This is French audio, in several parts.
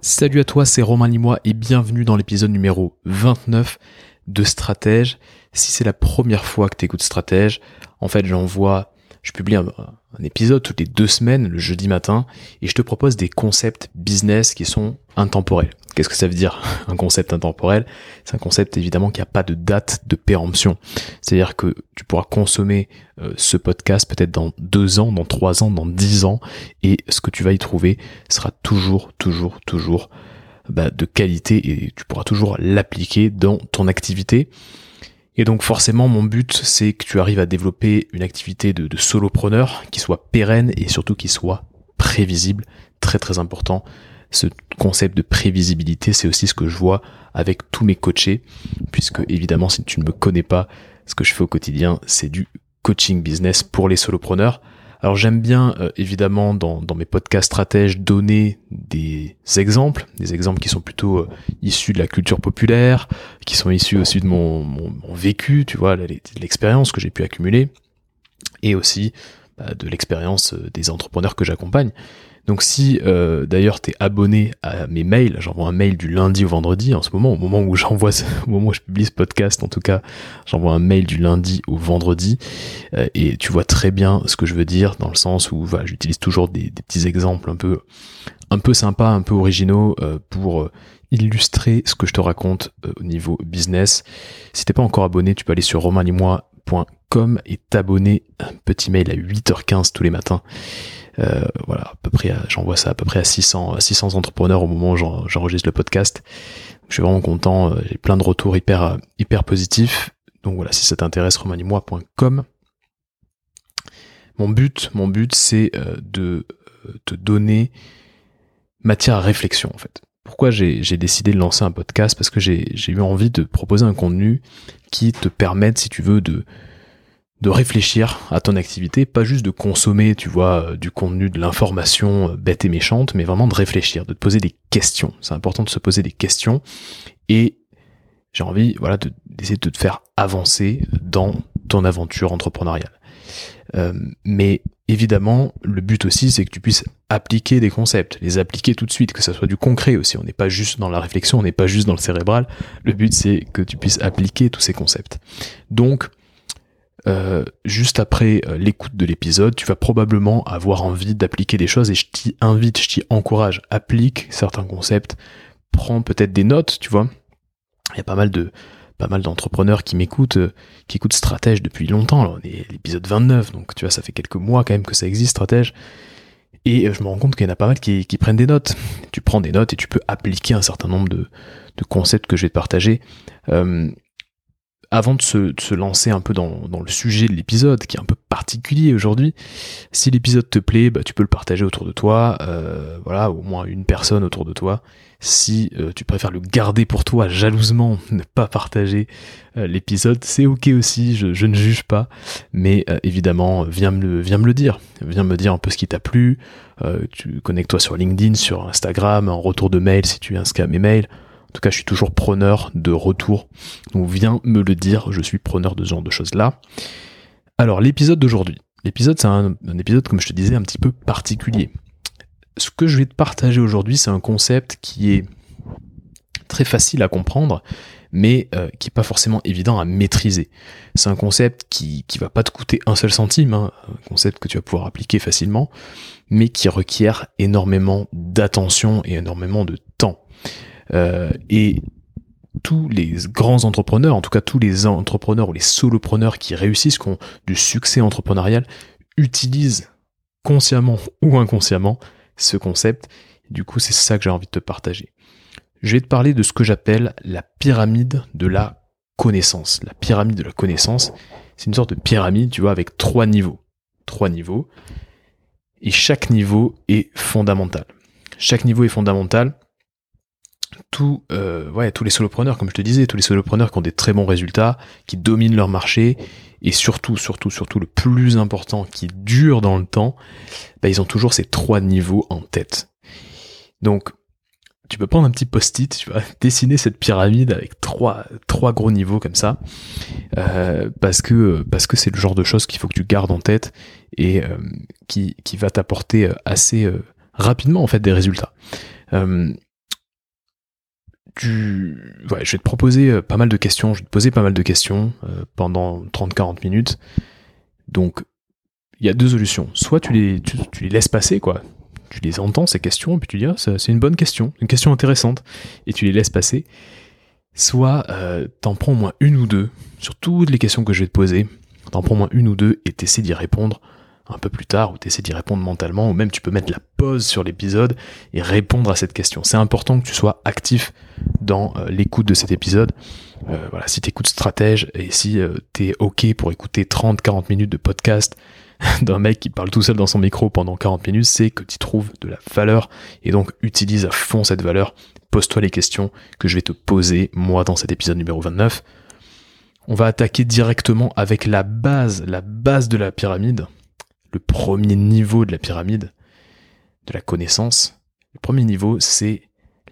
Salut à toi, c'est Romain Limois et bienvenue dans l'épisode numéro 29 de Stratège. Si c'est la première fois que tu écoutes Stratège, en fait j'envoie, je publie un, un, épisode toutes les deux semaines, le jeudi matin, et je te propose des concepts business qui sont intemporels. Qu'est-ce que ça veut dire un concept intemporel? C'est un concept évidemment qui n'a pas de date de péremption. C'est-à-dire que tu pourras consommer euh, ce podcast peut-être dans deux ans, dans trois ans, dans dix ans, et ce que tu vas y trouver sera toujours, toujours, toujours bah, de qualité et tu pourras toujours l'appliquer dans ton activité. Et donc forcément, mon but, c'est que tu arrives à développer une activité de, de solopreneur qui soit pérenne et surtout qui soit prévisible, très très important ce concept de prévisibilité, c'est aussi ce que je vois avec tous mes coachés, puisque évidemment, si tu ne me connais pas, ce que je fais au quotidien, c'est du coaching business pour les solopreneurs. Alors j'aime bien euh, évidemment dans, mes podcasts stratèges donner des exemples, des exemples qui sont plutôt euh, issus de la culture populaire, qui sont issus aussi de mon vécu, tu vois, l'expérience que j'ai pu accumuler, et aussi bah, de l'expérience euh, des entrepreneurs que j'accompagne. Donc si euh, d'ailleurs tu es abonné à mes mails, j'envoie un mail du lundi au vendredi en ce moment, au moment où j'envoie, au moment où je publie ce podcast, en tout cas, j'envoie un mail du lundi au vendredi euh, et tu vois très bien ce que je veux dire dans le sens où j'utilise toujours des, petits exemples un peu, un peu sympas, un peu originaux euh, pour illustrer ce que je te raconte au niveau business. Si t'es pas encore abonné, tu peux aller sur romainlimois.com et t'abonner un petit mail à 8h15 tous les matins. Euh, voilà, à peu près, j'envoie ça à peu près à 600, 600 entrepreneurs au moment où j'enregistre le podcast. Je suis vraiment content, euh, j'ai plein de retours hyper, euh, hyper positifs. Donc voilà, si ça t'intéresse, romanimois.com. Mon but, mon but, c'est de te donner matière à réflexion en fait. Pourquoi j'ai décidé de lancer un podcast? Parce que j'ai eu envie de proposer un contenu qui te permette, si tu veux, de, de réfléchir à ton activité, pas juste de consommer, tu vois, euh, du contenu, de l'information euh, bête et méchante, mais vraiment de réfléchir, de te poser des questions. C'est important de se poser des questions et j'ai envie, voilà, d'essayer de, te faire avancer dans ton aventure entrepreneuriale. Euh, mais évidemment, le but aussi, c'est que tu puisses appliquer des concepts, les appliquer tout de suite, que ça soit du concret aussi. On n'est pas juste dans la réflexion, on n'est pas juste dans le cérébral. Le but, c'est que tu puisses appliquer tous ces concepts. Donc, euh, juste après euh, l'écoute de l'épisode, tu vas probablement avoir envie d'appliquer des choses et je t'y invite, je t'y encourage, applique certains concepts, prends peut-être des notes, tu vois. Il y a pas mal de pas mal d'entrepreneurs qui m'écoutent, euh, qui écoutent Stratège depuis longtemps. Alors, on est l'épisode 29, donc tu vois, ça fait quelques mois quand même que ça existe, Stratège. Et je me rends compte qu'il y en a pas mal qui, prennent des notes. Tu prends des notes et tu peux appliquer un certain nombre de, concepts que je vais te partager. Avant de se, lancer un peu dans, le sujet de l'épisode, qui est un peu particulier aujourd'hui, si l'épisode te plaît, bah, tu peux le partager autour de toi, euh, voilà, au moins une personne autour de toi. Si euh, tu préfères le garder pour toi jalousement, ne pas partager euh, l'épisode, c'est ok aussi, je, ne juge pas, mais évidemment, viens me, le, viens me le dire, viens me dire un peu ce qui t'a plu, tu connectes-toi sur LinkedIn, sur Instagram, en retour de mail si tu à mes mails, en tout cas, je suis toujours preneur de retour. Donc viens me le dire, je suis preneur de ce genre de choses-là. Alors, l'épisode d'aujourd'hui. L'épisode, c'est un, épisode, comme je te disais, un petit peu particulier. Ce que je vais te partager aujourd'hui, c'est un concept qui est très facile à comprendre, mais euh, qui n'est pas forcément évident à maîtriser. C'est un concept qui ne va pas te coûter un seul centime, hein, un concept que tu vas pouvoir appliquer facilement, mais qui requiert énormément d'attention et énormément de temps. Euh, et tous les grands entrepreneurs, en tout cas tous les entrepreneurs ou les solopreneurs qui réussissent, qui ont du succès entrepreneurial, utilisent consciemment ou inconsciemment ce concept. Du coup, c'est ça que j'ai envie de te partager. Je vais te parler de ce que j'appelle la pyramide de la connaissance. La pyramide de la connaissance, c'est une sorte de pyramide, tu vois, avec trois niveaux. Trois niveaux. Et chaque niveau est fondamental. Chaque niveau est fondamental tous, euh, ouais, tous les solopreneurs, comme je te disais, tous les solopreneurs qui ont des très bons résultats, qui dominent leur marché, et surtout, surtout, surtout, le plus important, qui dure dans le temps, bah, ils ont toujours ces trois niveaux en tête. Donc, tu peux prendre un petit post-it, tu vas dessiner cette pyramide avec trois, trois gros niveaux comme ça, euh, parce que parce que c'est le genre de choses qu'il faut que tu gardes en tête et euh, qui, qui va t'apporter assez rapidement en fait des résultats. Je vais te proposer euh, pas mal de questions, je vais te poser pas mal de questions euh, pendant 30-40 minutes. Donc, il y a deux solutions. Soit tu les, tu, les laisses passer, quoi. Tu les entends, ces questions, et puis tu dis, ah, c'est une bonne question, une question intéressante, et tu les laisses passer. Soit euh, t'en prends au moins une ou deux sur toutes les questions que je vais te poser, t'en prends au moins une ou deux et t'essaies d'y répondre un peu plus tard, ou t'essaies d'y répondre mentalement, ou même tu peux mettre la pause sur l'épisode et répondre à cette question. C'est important que tu sois actif dans euh, l'écoute de cet épisode. Euh, voilà, si t'écoutes stratège et si euh, t'es ok pour écouter 30-40 minutes de podcast d'un mec qui parle tout seul dans son micro pendant 40 minutes, c'est que tu trouves de la valeur et donc utilise à fond cette valeur. Pose-toi les questions que je vais te poser moi dans cet épisode numéro 29. On va attaquer directement avec la base, la base de la pyramide, le premier niveau de la pyramide de la connaissance. Le premier niveau, c'est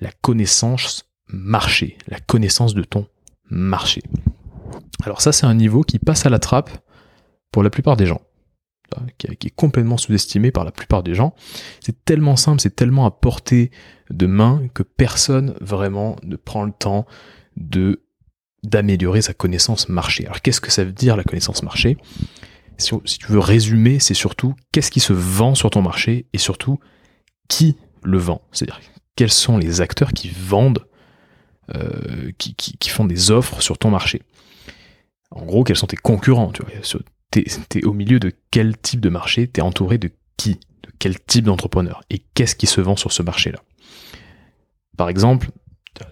la connaissance marché, la connaissance de ton marché. Alors ça, c'est un niveau qui passe à la trappe pour la plupart des gens, qui est complètement sous-estimé par la plupart des gens. C'est tellement simple, c'est tellement à portée de main que personne vraiment ne prend le temps de d'améliorer sa connaissance marché. Alors qu'est-ce que ça veut dire la connaissance marché? Si, tu veux résumer, c'est surtout qu'est-ce qui se vend sur ton marché et surtout qui le vend. C'est-à-dire quels sont les acteurs qui vendent, euh, qui, font des offres sur ton marché. En gros, quels sont tes concurrents Tu es, au milieu de quel type de marché Tu es entouré de qui De quel type d'entrepreneur Et qu'est-ce qui se vend sur ce marché-là Par exemple,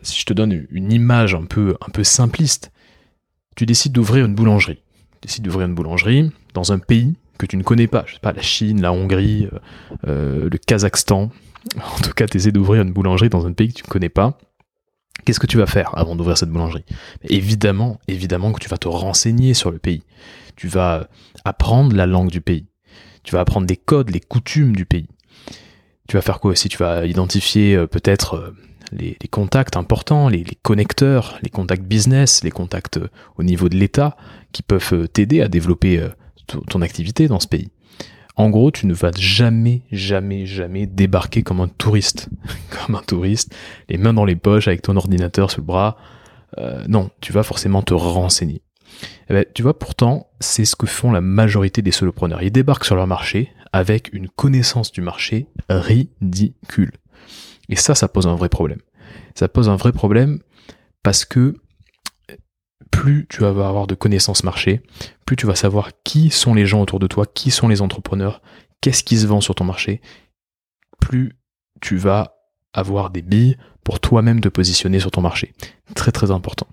si je te donne une image un peu simpliste, tu décides d'ouvrir une boulangerie. Décides d'ouvrir une boulangerie dans un pays que tu ne connais pas, je sais pas, la Chine, la Hongrie, euh, euh, le Kazakhstan. En tout cas, tu essaies d'ouvrir une boulangerie dans un pays que tu ne connais pas. Qu'est-ce que tu vas faire avant d'ouvrir cette boulangerie? Évidemment, évidemment que tu vas te renseigner sur le pays. Tu vas apprendre la langue du pays. Tu vas apprendre les codes, les coutumes du pays. Tu vas faire quoi aussi? Tu vas identifier euh, peut-être les, contacts importants, les, connecteurs, les contacts business, les contacts au niveau de l'État qui peuvent t'aider à développer ton activité dans ce pays. En gros, tu ne vas jamais, jamais, jamais débarquer comme un touriste. comme un touriste, les mains dans les poches avec ton ordinateur sous le bras. Euh, non, tu vas forcément te renseigner. Eh ben, tu vois, pourtant, c'est ce que font la majorité des solopreneurs. Ils débarquent sur leur marché avec une connaissance du marché ridicule. Et ça, ça pose un vrai problème. Ça pose un vrai problème parce que plus tu vas avoir de connaissances marché, plus tu vas savoir qui sont les gens autour de toi, qui sont les entrepreneurs, qu'est-ce qui se vend sur ton marché, plus tu vas avoir des billes pour toi-même te positionner sur ton marché. Très très important.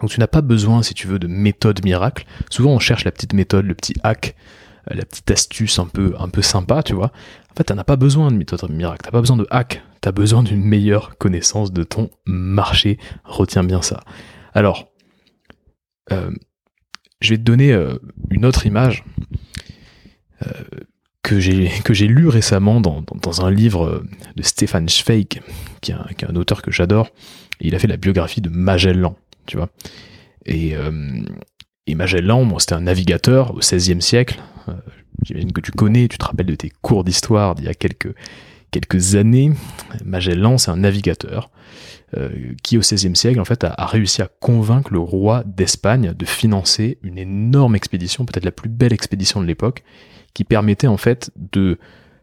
Donc tu n'as pas besoin, si tu veux, de méthode miracle. Souvent on cherche la petite méthode, le petit hack, euh, la petite astuce un peu, un peu sympa, tu vois. En fait, tu n'as pas besoin de méthode miracle, tu n'as pas besoin de hack, tu as besoin d'une meilleure connaissance de ton marché. Retiens bien ça. Alors, euh, je vais te donner euh, une autre image euh, que j'ai que j'ai lu récemment dans, un livre de Stéphane Zweig, qui est, un, auteur que j'adore. Il a fait la biographie de Magellan, tu vois. Et, Magellan, c'était un navigateur au XVIe siècle. J'imagine que tu connais, tu te rappelles de tes cours d'histoire d'il y a quelques quelques années. Magellan, c'est un navigateur qui au XVIe siècle en fait a, réussi à convaincre le roi d'Espagne de financer une énorme expédition, peut-être la plus belle expédition de l'époque, qui permettait en fait de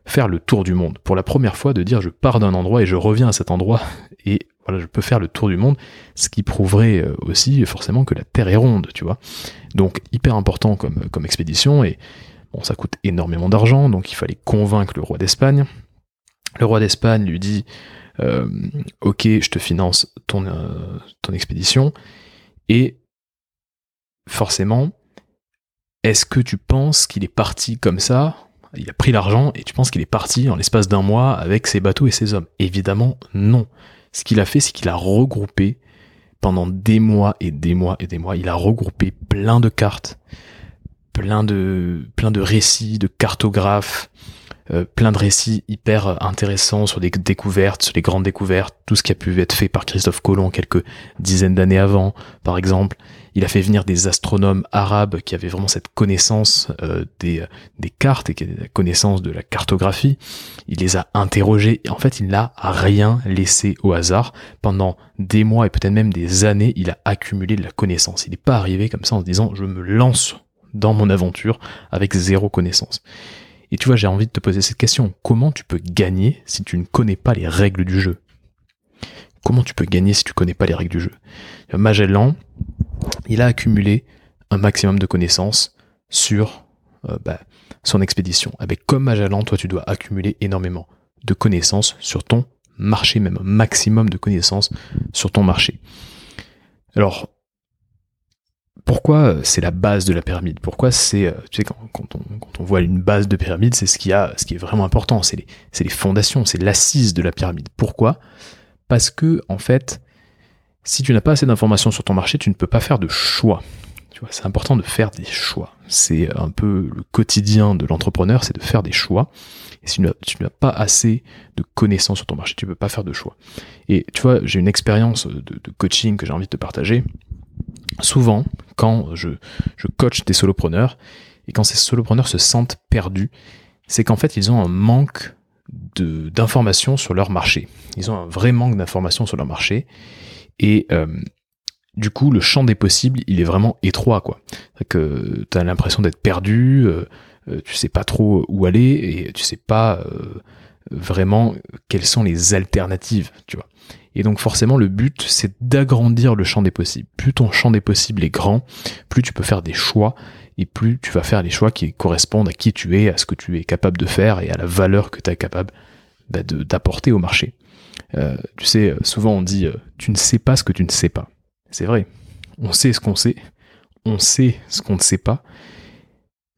faire le tour du monde. Pour la première fois, de dire je pars d'un endroit et je reviens à cet endroit et voilà, je peux faire le tour du monde, ce qui prouverait euh, aussi forcément que la Terre est ronde, tu vois. Donc hyper important comme, comme expédition et bon, ça coûte énormément d'argent, donc il fallait convaincre le roi d'Espagne. Le roi d'Espagne lui dit euh, ok, je te finance ton, euh, ton expédition, et forcément, est-ce que tu penses qu'il est parti comme ça? Il a pris l'argent et tu penses qu'il est parti en l'espace d'un mois avec ses bateaux et ses hommes? Évidemment, non. Ce qu'il a fait, c'est qu'il a regroupé pendant des mois et des mois et des mois, il a regroupé plein de cartes, plein de, plein de récits, de cartographes, euh, plein de récits hyper intéressants sur des découvertes, sur les grandes découvertes, tout ce qui a pu être fait par Christophe Colomb quelques dizaines d'années avant, par exemple. Il a fait venir des astronomes arabes qui avaient vraiment cette connaissance euh, des, des cartes et qui la connaissance de la cartographie. Il les a interrogés. Et en fait, il n'a rien laissé au hasard. Pendant des mois et peut-être même des années, il a accumulé de la connaissance. Il n'est pas arrivé comme ça en se disant je me lance dans mon aventure avec zéro connaissance. Et tu vois, j'ai envie de te poser cette question. Comment tu peux gagner si tu ne connais pas les règles du jeu? Comment tu peux gagner si tu connais pas les règles du jeu? Magellan, il a accumulé un maximum de connaissances sur euh, bah, son expédition. Avec comme Magellan, toi, tu dois accumuler énormément de connaissances sur ton marché, même un maximum de connaissances sur ton marché. Alors, pourquoi euh, c'est la base de la pyramide? Pourquoi c'est, euh, tu sais, quand, on, voit une base de pyramide, c'est ce qui est vraiment important, c'est les, fondations, c'est l'assise de la pyramide. Pourquoi? Parce que en fait, si tu n'as pas assez d'informations sur ton marché, tu ne peux pas faire de choix. Tu vois, c'est important de faire des choix. C'est un peu le quotidien de l'entrepreneur, c'est de faire des choix. Et si tu n'as pas assez de connaissances sur ton marché, tu ne peux pas faire de choix. Et tu vois, j'ai une expérience de, de coaching que j'ai envie de te partager souvent, quand je, je coach des solopreneurs, et quand ces solopreneurs se sentent perdus, c'est qu'en fait, ils ont un manque d'informations sur leur marché. Ils ont un vrai manque d'informations sur leur marché. Et euh, du coup, le champ des possibles, il est vraiment étroit, quoi. Que tu as l'impression d'être perdu, euh, euh, tu sais pas trop où aller, et tu sais pas vraiment quelles sont les alternatives, tu vois. Et donc forcément, le but, c'est d'agrandir le champ des possibles. Plus ton champ des possibles est grand, plus tu peux faire des choix, et plus tu vas faire les choix qui correspondent à qui tu es, à ce que tu es capable de faire, et à la valeur que tu es capable bah, d'apporter au marché. Euh, tu sais, souvent on dit, euh, tu ne sais pas ce que tu ne sais pas. C'est vrai. On sait ce qu'on sait, on sait ce qu'on ne sait pas,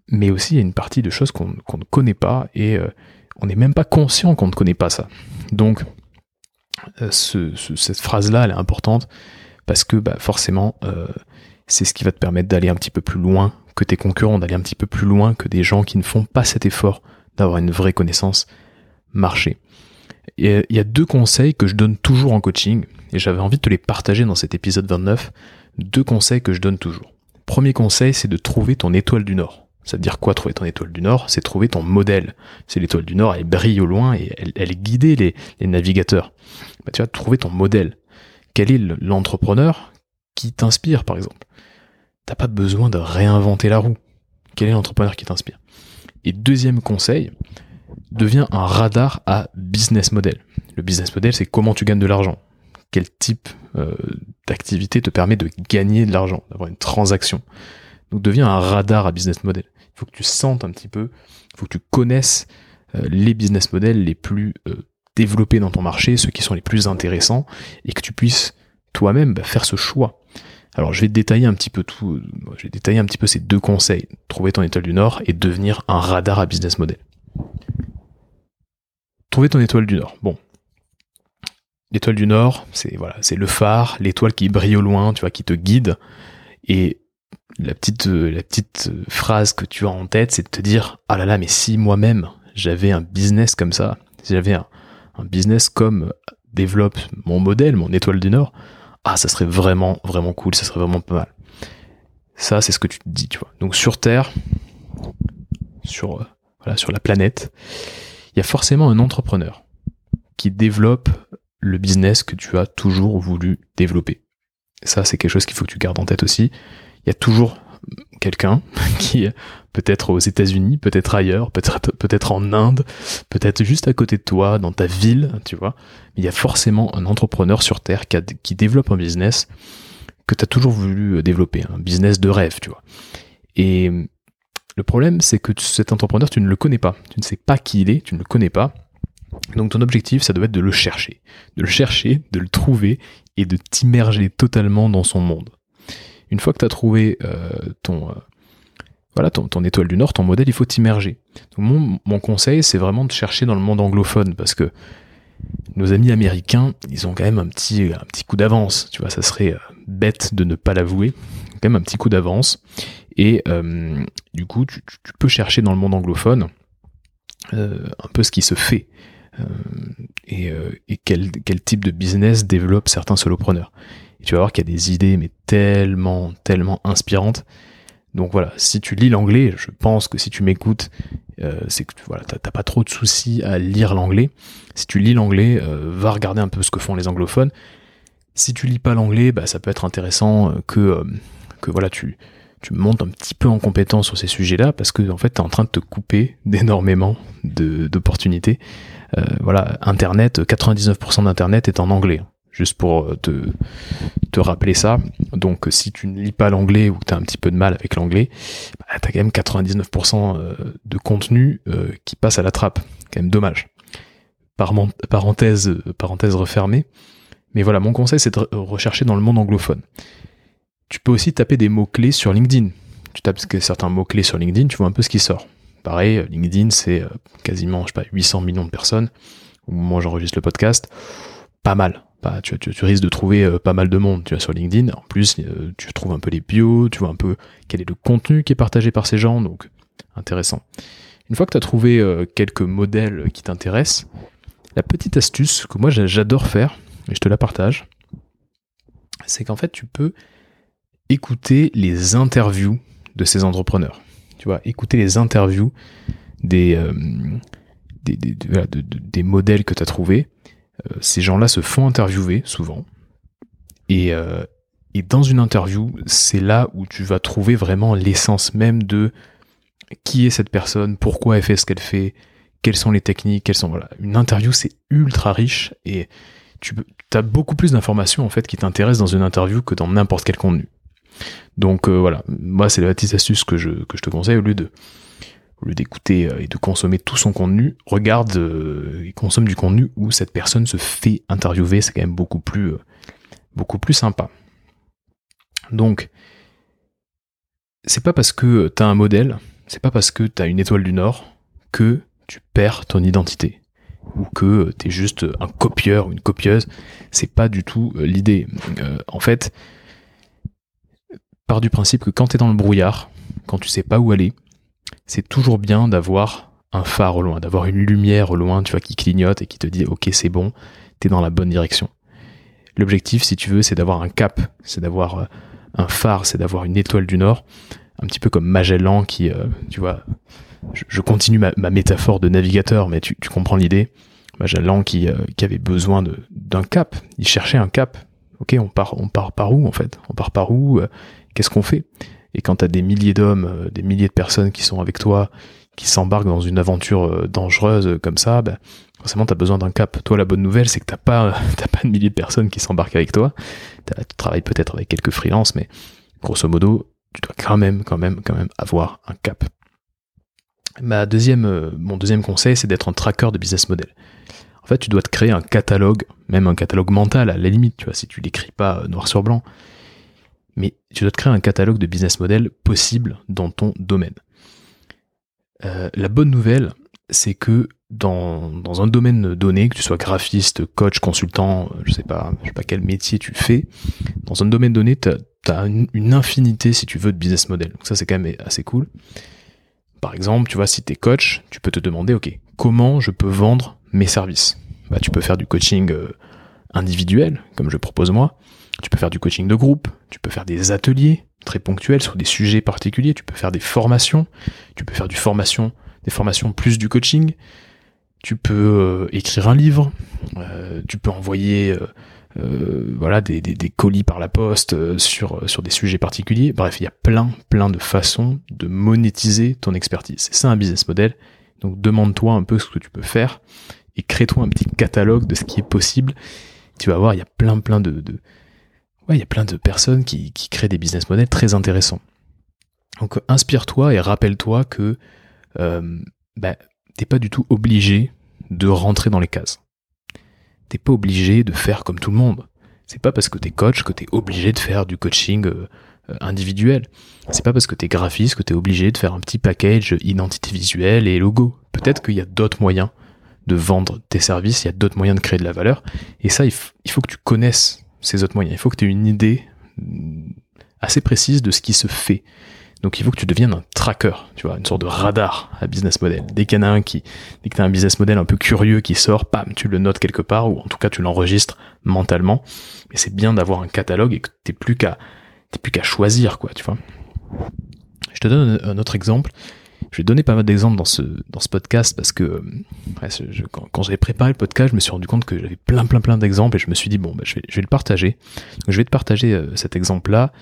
mais aussi il y a une partie de choses qu'on ne connaît pas, et euh, on n'est même pas conscient qu'on ne connaît pas ça. Donc, euh, cette phrase-là, elle est importante parce que bah, forcément, euh, c'est ce qui va te permettre d'aller un petit peu plus loin que tes concurrents, d'aller un petit peu plus loin que des gens qui ne font pas cet effort d'avoir une vraie connaissance marché. Il y a deux conseils que je donne toujours en coaching, et j'avais envie de te les partager dans cet épisode 29. Deux conseils que je donne toujours. Premier conseil, c'est de trouver ton étoile du Nord. Ça veut dire quoi trouver ton étoile du Nord? C'est trouver ton modèle. C'est l'étoile du Nord, elle brille au loin et elle, elle les, navigateurs. Bah, tu vas trouver ton modèle. Quel est l'entrepreneur qui t'inspire, par exemple? T'as pas besoin de réinventer la roue. Quel est l'entrepreneur qui t'inspire? Et deuxième conseil, deviens un radar à business model. Le business model, c'est comment tu gagnes de l'argent. Quel type euh, d'activité te permet de gagner de l'argent, d'avoir une transaction. Donc deviens un radar à business model. Faut que tu sentes un petit peu, faut que tu connaisses euh, les business models les plus euh, développés dans ton marché, ceux qui sont les plus intéressants, et que tu puisses toi-même bah, faire ce choix. Alors je vais détailler un petit peu tout, je vais détailler un petit peu ces deux conseils, trouver ton étoile du Nord et devenir un radar à business model. Trouver ton étoile du Nord. Bon. L'étoile du Nord, c'est voilà, c'est le phare, l'étoile qui brille au loin, tu vois, qui te guide. Et la petite, euh, euh, phrase que tu as en tête, c'est de te dire, ah là là, mais si moi-même j'avais un business comme ça, si j'avais un, business comme développe mon modèle, mon étoile du Nord, ah, ça serait vraiment, vraiment cool, ça serait vraiment pas mal. Ça, c'est ce que tu te dis, tu vois. Donc sur Terre, sur, euh, sur la planète, il y a forcément un entrepreneur qui développe le business que tu as toujours voulu développer. Ça, c'est quelque chose qu'il faut que tu gardes en tête aussi il y a toujours quelqu'un qui peut-être aux États-Unis, peut-être ailleurs, peut-être en Inde, peut-être juste à côté de toi, dans ta ville, tu vois. il y a forcément un entrepreneur sur Terre qui, développe un business que tu as toujours voulu développer, un business de rêve, tu vois. Et le problème, c'est que cet entrepreneur, tu ne le connais pas. Tu ne sais pas qui il est, tu ne le connais pas. Donc ton objectif, ça doit être de le chercher. De le chercher, de le trouver et de t'immerger totalement dans son monde. Une fois que tu as trouvé euh, ton, euh, voilà, ton, étoile du Nord, ton modèle, il faut t'immerger. Mon, conseil, c'est vraiment de chercher dans le monde anglophone, parce que nos amis américains, ils ont quand même un petit, coup d'avance. Tu vois, ça serait euh, bête de ne pas l'avouer. Quand même un petit coup d'avance. Et du coup, tu, peux chercher dans le monde anglophone un peu ce qui se fait et, quel, quel, type de business développe certains solopreneurs. Tu vas voir qu'il y a des idées mais tellement, tellement inspirantes. Donc voilà, si tu lis l'anglais, je pense que si tu m'écoutes, euh, c'est que voilà, t'as pas trop de soucis à lire l'anglais. Si tu lis l'anglais, euh, va regarder un peu ce que font les anglophones. Si tu lis pas l'anglais, bah, ça peut être intéressant euh, que, que voilà, tu, tu montes un petit peu en compétence sur ces sujets-là parce que en fait, tu es en train de te couper d'énormément d'opportunités. voilà, Internet, 99% d'Internet est en anglais juste pour te, te rappeler ça. Donc si tu ne lis pas l'anglais ou que tu as un petit peu de mal avec l'anglais, bah, tu as quand même 99% euh, de contenu euh, qui passe à la trappe. Quand même dommage. Parenthèse, parenthèse refermée. Mais voilà, mon conseil c'est de rechercher dans le monde anglophone. Tu peux aussi taper des mots-clés sur LinkedIn. Tu tapes certains mots-clés sur LinkedIn, tu vois un peu ce qui sort. Pareil, LinkedIn c'est euh, quasiment, je sais pas, 800 millions de personnes. Au moment où j'enregistre le podcast, pas mal bah, tu, risques de trouver euh, pas mal de monde tu vois, sur LinkedIn. En plus, euh, tu trouves un peu les bios, tu vois un peu quel est le contenu qui est partagé par ces gens, donc intéressant. Une fois que tu as trouvé euh, quelques modèles qui t'intéressent, la petite astuce que moi j'adore faire, et je te la partage, c'est qu'en fait tu peux écouter les interviews de ces entrepreneurs. Tu vois, écouter les interviews des, des, des modèles que tu as trouvés ces gens-là se font interviewer souvent. Et, euh, et dans une interview, c'est là où tu vas trouver vraiment l'essence même de qui est cette personne, pourquoi elle fait ce qu'elle fait, quelles sont les techniques, quelles sont voilà. Une interview c'est ultra riche et tu as beaucoup plus d'informations en fait qui t'intéressent dans une interview que dans n'importe quel contenu. Donc euh, voilà, moi c'est la petite astuce que je, que je te conseille au lieu de au lieu d'écouter euh, et de consommer tout son contenu, regarde euh, et consomme du contenu où cette personne se fait interviewer, c'est quand même beaucoup plus, euh, beaucoup plus sympa. Donc, c'est pas parce que tu as un modèle, c'est pas parce que tu as une étoile du Nord que tu perds ton identité ou que tu es juste un copieur ou une copieuse, c'est pas du tout l'idée. en fait, part du principe que quand tu es dans le brouillard, quand tu sais pas où aller, c'est toujours bien d'avoir un phare au loin, d'avoir une lumière au loin, tu vois, qui clignote et qui te dit ok c'est bon, t'es dans la bonne direction. L'objectif, si tu veux, c'est d'avoir un cap, c'est d'avoir euh, un phare, c'est d'avoir une étoile du Nord, un petit peu comme Magellan qui, euh, tu vois, je, continue ma, métaphore de navigateur, mais tu, comprends l'idée. Magellan qui, euh, avait besoin d'un cap, il cherchait un cap. Ok, on part, on part par où en fait? On part par où? Qu'est-ce qu'on fait? Et quand tu as des milliers d'hommes, euh, des milliers de personnes qui sont avec toi, qui s'embarquent dans une aventure euh, dangereuse euh, comme ça, ben, forcément tu as besoin d'un cap. Toi la bonne nouvelle c'est que t'as pas t'as pas de milliers de personnes qui s'embarquent avec toi. Tu travailles peut-être avec quelques freelances, mais grosso modo tu dois quand même quand même quand même avoir un cap. Mon deuxième conseil c'est d'être un tracker de business model. En fait tu dois te créer un catalogue, même un catalogue mental à la limite, tu vois, si tu l'écris pas noir sur blanc mais tu dois te créer un catalogue de business model possible dans ton domaine. Euh, la bonne nouvelle, c'est que dans, un domaine donné, que tu sois graphiste, coach, consultant, je sais pas, je sais pas quel métier tu fais, dans un domaine donné, tu as, une, infinité, si tu veux, de business model. Donc ça, c'est quand même assez cool. Par exemple, tu vois, si tu es coach, tu peux te demander, OK, comment je peux vendre mes services? Bah, Tu peux faire du coaching euh, individuel, comme je propose moi. Tu peux faire du coaching de groupe, tu peux faire des ateliers très ponctuels sur des sujets particuliers, tu peux faire des formations, tu peux faire du formation, des formations plus du coaching, tu peux euh, écrire un livre, euh, tu peux envoyer euh, voilà des, colis par la poste sur, des sujets particuliers. Bref, il y a plein plein de façons de monétiser ton expertise. C'est ça un business model. Donc demande-toi un peu ce que tu peux faire et crée-toi un petit catalogue de ce qui est possible. Tu vas voir, il y a plein plein de il y a plein de personnes qui, créent des business models très intéressants. Donc inspire-toi et rappelle-toi que euh, bah, t'es pas du tout obligé de rentrer dans les cases. T'es pas obligé de faire comme tout le monde. C'est pas parce que t'es coach que t'es obligé de faire du coaching euh, individuel. C'est pas parce que t'es graphiste que t'es obligé de faire un petit package identité visuelle et logo. Peut-être qu'il y a d'autres moyens de vendre tes services, il y a d'autres moyens de créer de la valeur. Et ça, il faut que tu connaisses ces autres moyens. Il faut que tu aies une idée assez précise de ce qui se fait. Donc il faut que tu deviennes un tracker, tu vois, une sorte de radar à business model. Dès qu'il y en a un qui, dès que tu as un business model un peu curieux qui sort, pam, tu le notes quelque part, ou en tout cas tu l'enregistres mentalement. Mais c'est bien d'avoir un catalogue et que t'es plus qu'à, plus qu'à choisir, quoi, tu vois. Je te donne un autre exemple. Je vais donner pas mal d'exemples dans ce, dans ce podcast parce que quand, quand j'avais préparé le podcast, je me suis rendu compte que j'avais plein plein plein d'exemples et je me suis dit bon, bah, je, vais, le partager. Donc, je vais te partager euh, cet exemple-là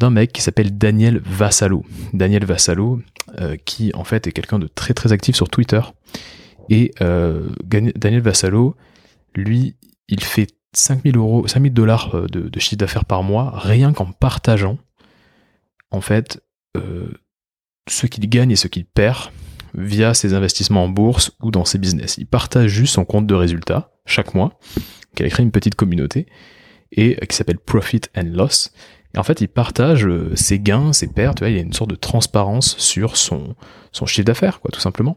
d'un mec qui s'appelle Daniel Vassalo. Daniel Vassalo, euh, qui en fait est quelqu'un de très très actif sur Twitter. Et euh, Daniel Vassalo, lui, il fait 5000 euros, 5000 dollars euh, de, de chiffre d'affaires par mois, rien qu'en partageant, en fait, euh, ce qu'il gagne et ce qu'il perd via ses investissements en bourse ou dans ses business. Il partage juste son compte de résultats chaque mois, qu'il a créé une petite communauté, et qui s'appelle Profit and Loss. En fait, il partage euh, ses gains, ses pertes, il y a une sorte de transparence sur son, chiffre d'affaires, quoi, tout simplement.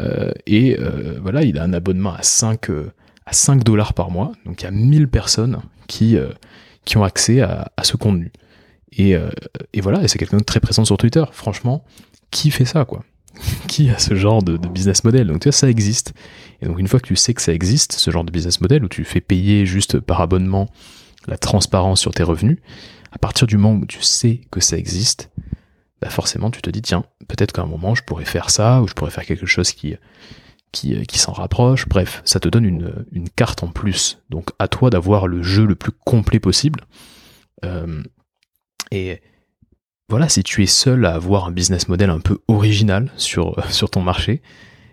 Euh, et euh, voilà, il a un abonnement à 5, euh, à 5 dollars par mois, donc il y a 1000 personnes qui, euh, ont accès à ce contenu. Et, et voilà, et c'est quelqu'un de très présent sur Twitter. Franchement, qui fait ça, quoi Qui a ce genre de, business model? Donc tu vois, ça existe. Et donc une fois que tu sais que ça existe, ce genre de business model, où tu fais payer juste par abonnement la transparence sur tes revenus, à partir du moment où tu sais que ça existe, bah forcément tu te dis tiens, peut-être qu'à un moment je pourrais faire ça, ou je pourrais faire quelque chose qui, qui, qui s'en rapproche. Bref, ça te donne une, une, carte en plus. Donc à toi d'avoir le jeu le plus complet possible. Euh, et voilà, si tu es seul à avoir un business model un peu original sur, sur ton marché,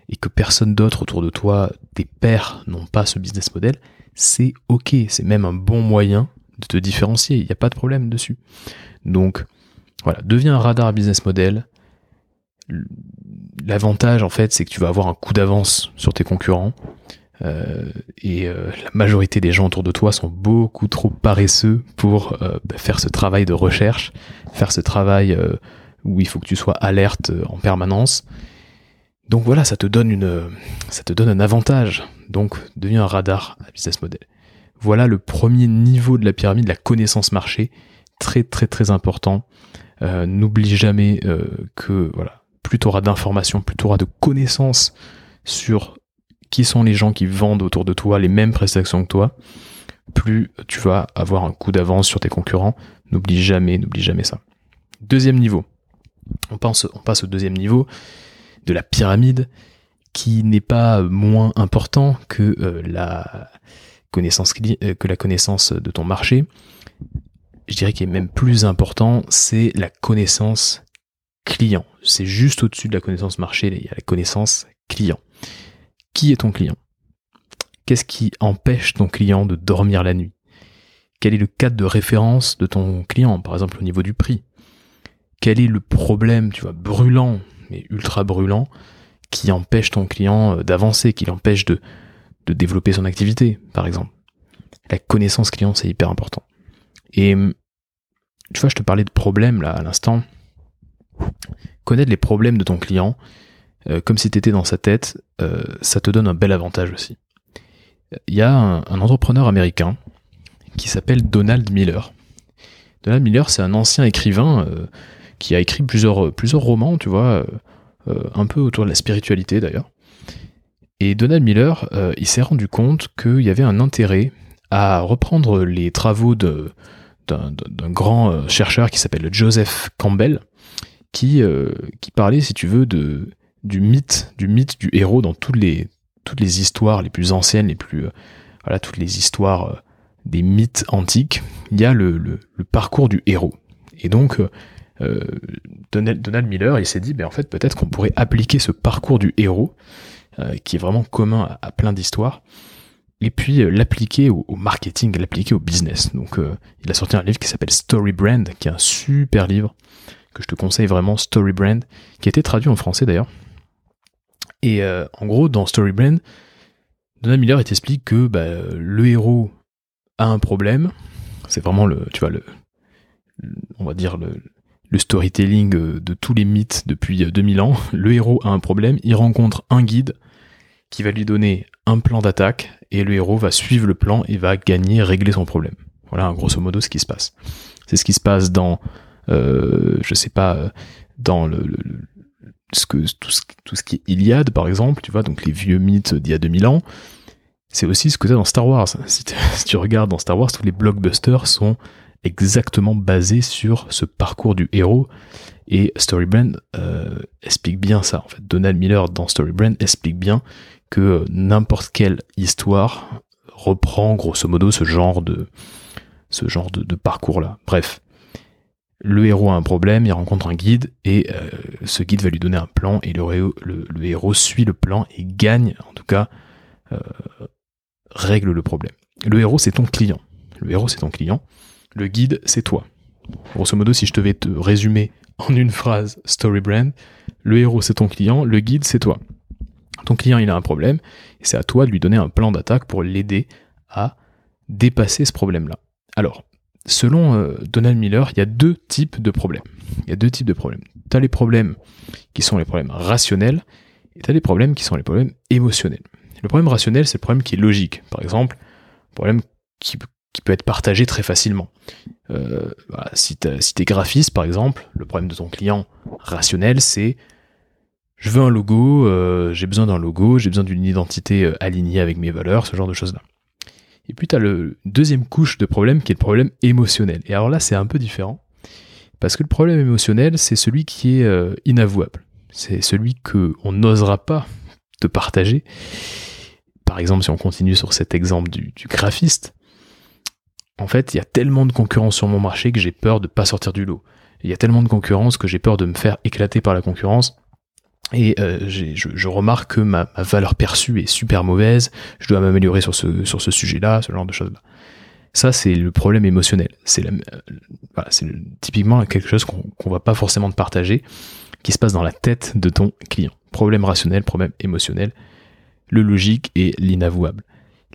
et que personne d'autre autour de toi, tes pairs, n'ont pas ce business model, c'est ok, c'est même un bon moyen de te différencier, il n'y a pas de problème dessus. Donc voilà, deviens un radar business model. L'avantage en fait, c'est que tu vas avoir un coup d'avance sur tes concurrents. Euh, et euh, la majorité des gens autour de toi sont beaucoup trop paresseux pour euh, bah, faire ce travail de recherche, faire ce travail où il faut que tu sois alerte en permanence. Donc voilà, ça te donne une, ça te donne un avantage. Donc deviens un radar à business model. Voilà le premier niveau de la pyramide, la connaissance marché, très très très important. N'oublie jamais que voilà, plus tu auras d'informations, plus tu auras de connaissances sur qui sont les gens qui vendent autour de toi les mêmes prestations que toi, plus tu vas avoir un coup d'avance sur tes concurrents. N'oublie jamais, n'oublie jamais ça. Deuxième niveau. On, passe au deuxième niveau de la pyramide qui n'est pas moins important que euh, la connaissance euh, que la connaissance de ton marché. Je dirais qu'il est même plus important, c'est la connaissance client. C'est juste au-dessus de la connaissance marché, il y a la connaissance client. Qui est ton client? Qu'est-ce qui empêche ton client de dormir la nuit? Quel est le cadre de référence de ton client, par exemple au niveau du prix? Quel est le problème, tu vois, brûlant, mais ultra brûlant, qui empêche ton client euh, d'avancer, qui l'empêche de, de développer son activité, par exemple? La connaissance client, c'est hyper important. Et tu vois, je te parlais de problèmes là à l'instant. Connaître les problèmes de ton client, euh, comme si tu étais dans sa tête, euh, ça te donne un bel avantage aussi. Il y a un, entrepreneur américain qui s'appelle Donald Miller. Donald Miller, c'est un ancien écrivain euh, qui a écrit plusieurs, romans, tu vois, un peu autour de la spiritualité d'ailleurs. Et Donald Miller, il s'est rendu compte qu'il y avait un intérêt à reprendre les travaux d'un, grand chercheur qui s'appelle Joseph Campbell, qui parlait, si tu veux, de, du mythe, du mythe du héros dans toutes les, histoires les plus anciennes, les plus, euh, voilà, toutes les histoires euh, des mythes antiques. Il y a le, parcours du héros. Et donc, euh, Donald, Miller, il s'est dit, ben en fait, peut-être qu'on pourrait appliquer ce parcours du héros, qui est vraiment commun à, plein d'histoires, et puis l'appliquer au, au, marketing, l'appliquer au business. Donc, il a sorti un livre qui s'appelle Story Brand, qui est un super livre que je te conseille vraiment, Story Brand, qui a été traduit en français d'ailleurs. Et euh, en gros, dans Story Brand, Donald Miller il t'explique que bah, le héros a un problème. C'est vraiment le, tu vois, le, on va dire le, storytelling euh, de tous les mythes depuis 2000 ans. Le héros a un problème, il rencontre un guide qui va lui donner un plan d'attaque et le héros va suivre le plan et va gagner, régler son problème. Voilà, grosso modo, ce qui se passe. C'est ce qui se passe dans, euh, je sais pas, dans le, ce que, tout, ce, tout ce qui est Iliade, par exemple, tu vois, donc les vieux mythes d'il y a 2000 ans, c'est aussi ce que tu as dans Star Wars. Si, tu regardes dans Star Wars, tous les blockbusters sont exactement basés sur ce parcours du héros. Et Storybrand euh, explique bien ça. En fait, Donald Miller dans Storybrand explique bien que n'importe quelle histoire reprend grosso modo ce genre de ce genre de, parcours là. Bref, le héros a un problème, il rencontre un guide et euh, ce guide va lui donner un plan et le, héros suit le plan et gagne, en tout cas, euh, règle le problème. Le héros c'est ton client. Le héros c'est ton client. Le guide c'est toi. Grosso modo, si je devais te résumer en une phrase Story Brand, le héros c'est ton client, le guide c'est toi. Ton client il a un problème et c'est à toi de lui donner un plan d'attaque pour l'aider à dépasser ce problème-là. Alors, selon euh, Donald Miller, il y a deux types de problèmes. Il y a deux types de problèmes. Tu as les problèmes qui sont les problèmes rationnels et tu as les problèmes qui sont les problèmes émotionnels. Le problème rationnel, c'est le problème qui est logique. Par exemple, un problème qui, peut être partagé très facilement. Euh, si tu es graphiste, par exemple, le problème de ton client rationnel, c'est je veux un logo, euh, j'ai besoin d'un logo, j'ai besoin d'une identité alignée avec mes valeurs, ce genre de choses-là. Et puis tu as le deuxième couche de problème qui est le problème émotionnel. Et alors là, c'est un peu différent. Parce que le problème émotionnel, c'est celui qui est euh, inavouable. C'est celui qu'on n'osera pas te partager. Par exemple, si on continue sur cet exemple du, graphiste, en fait, il y a tellement de concurrence sur mon marché que j'ai peur de ne pas sortir du lot. Il y a tellement de concurrence que j'ai peur de me faire éclater par la concurrence et euh, je, remarque que ma, valeur perçue est super mauvaise, je dois m'améliorer sur ce, sur ce sujet-là, ce genre de choses-là. Ça, c'est le problème émotionnel. C'est typiquement quelque chose qu'on ne va pas forcément te partager, qui se passe dans la tête de ton client. Problème rationnel, problème émotionnel, le logique et l'inavouable.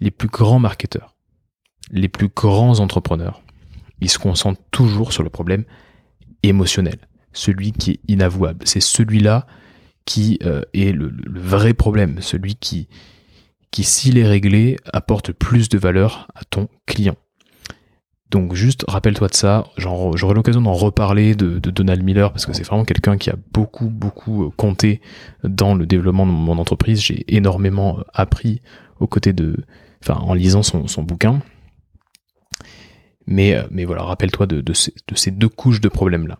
Les plus grands marketeurs, les plus grands entrepreneurs, ils se concentrent toujours sur le problème émotionnel, celui qui est inavouable. C'est celui-là qui euh, est le, vrai problème, celui qui, s'il est réglé, apporte plus de valeur à ton client. Donc juste rappelle-toi de ça, j'aurai l'occasion d'en reparler de, Donald Miller parce que c'est vraiment quelqu'un qui a beaucoup beaucoup euh, compté dans le développement de mon entreprise. J'ai énormément euh, appris aux côtés de, enfin en lisant son, bouquin. Mais, mais voilà, rappelle-toi de, de, ces, deux couches de problèmes là.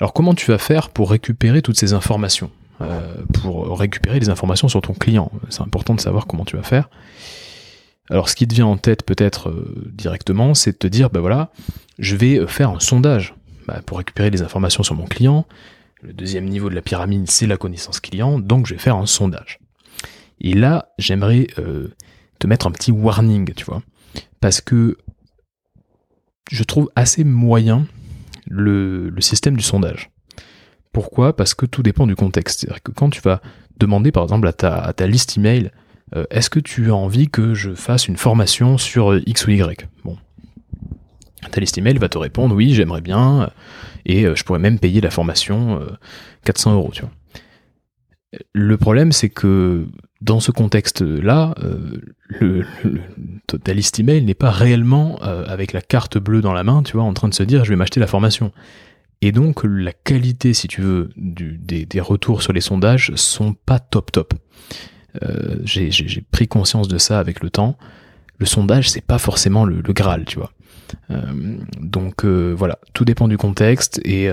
Alors comment tu vas faire pour récupérer toutes ces informations? Euh, pour récupérer des informations sur ton client. C'est important de savoir comment tu vas faire. Alors ce qui te vient en tête peut-être euh, directement, c'est de te dire, ben voilà, je vais euh, faire un sondage bah, pour récupérer des informations sur mon client. Le deuxième niveau de la pyramide, c'est la connaissance client, donc je vais faire un sondage. Et là, j'aimerais te mettre un petit warning, tu vois, parce que je trouve assez moyen le système du sondage. Pourquoi? Parce que tout dépend du contexte. C'est-à-dire que quand tu vas demander par exemple à ta, liste email, euh, est-ce que tu as envie que je fasse une formation sur euh, X ou Y? Bon. Ta liste email va te répondre oui, j'aimerais bien, euh, et je pourrais même payer la formation 400 euros. Le problème, c'est que dans ce contexte-là, ta liste email n'est pas réellement avec la carte bleue dans la main, tu vois, en train de se dire je vais m'acheter la formation. Et donc la qualité, si tu veux, des, retours sur les sondages sont pas top top. Euh, j'ai pris conscience de ça avec le temps. Le sondage, c'est pas forcément le, Graal, tu vois. Euh, donc euh, voilà, tout dépend du contexte et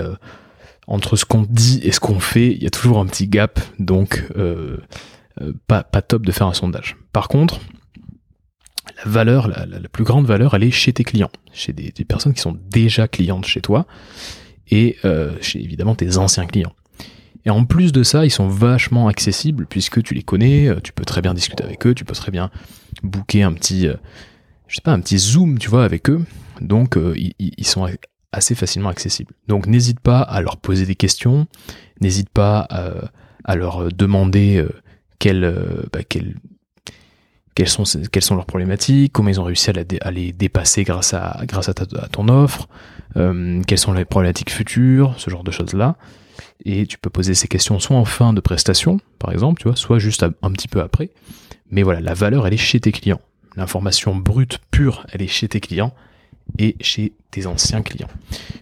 entre ce qu'on dit et ce qu'on fait, il y a toujours un petit gap, donc pas, pas top de faire un sondage. Par contre, la valeur, la, plus grande valeur, elle est chez tes clients, chez des, des personnes qui sont déjà clientes chez toi et euh, chez évidemment tes anciens clients. Et en plus de ça, ils sont vachement accessibles puisque tu les connais, euh, tu peux très bien discuter avec eux, tu peux très bien booker un petit, euh, je sais pas, un petit zoom, tu vois, avec eux. Donc ils, sont assez facilement accessibles. Donc n'hésite pas à leur poser des questions, n'hésite pas à, leur demander quelles, bah, quelles, sont, leurs problématiques, comment ils ont réussi à, les dépasser grâce à, ton offre, euh, quelles sont les problématiques futures, ce genre de choses-là. Et tu peux poser ces questions soit en fin de prestation, par exemple, tu vois, soit juste un petit peu après. Mais voilà, la valeur, elle est chez tes clients. L'information brute, pure, elle est chez tes clients et chez tes anciens clients.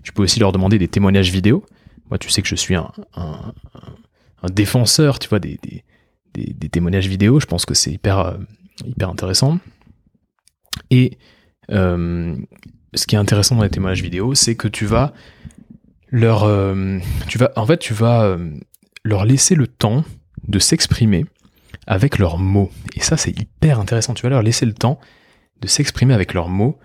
Tu peux aussi leur demander des témoignages vidéo. moi, tu sais que je suis un, défenseur, tu vois, des, des, témoignages vidéo. Je pense que c'est hyper, euh, hyper intéressant. Et euh, ce qui est intéressant dans les témoignages vidéo, c'est que tu vas leur, euh, en fait, tu vas leur laisser le temps de s'exprimer avec leurs mots. Et ça, c'est hyper intéressant. Tu vas leur laisser le temps de s'exprimer avec leurs mots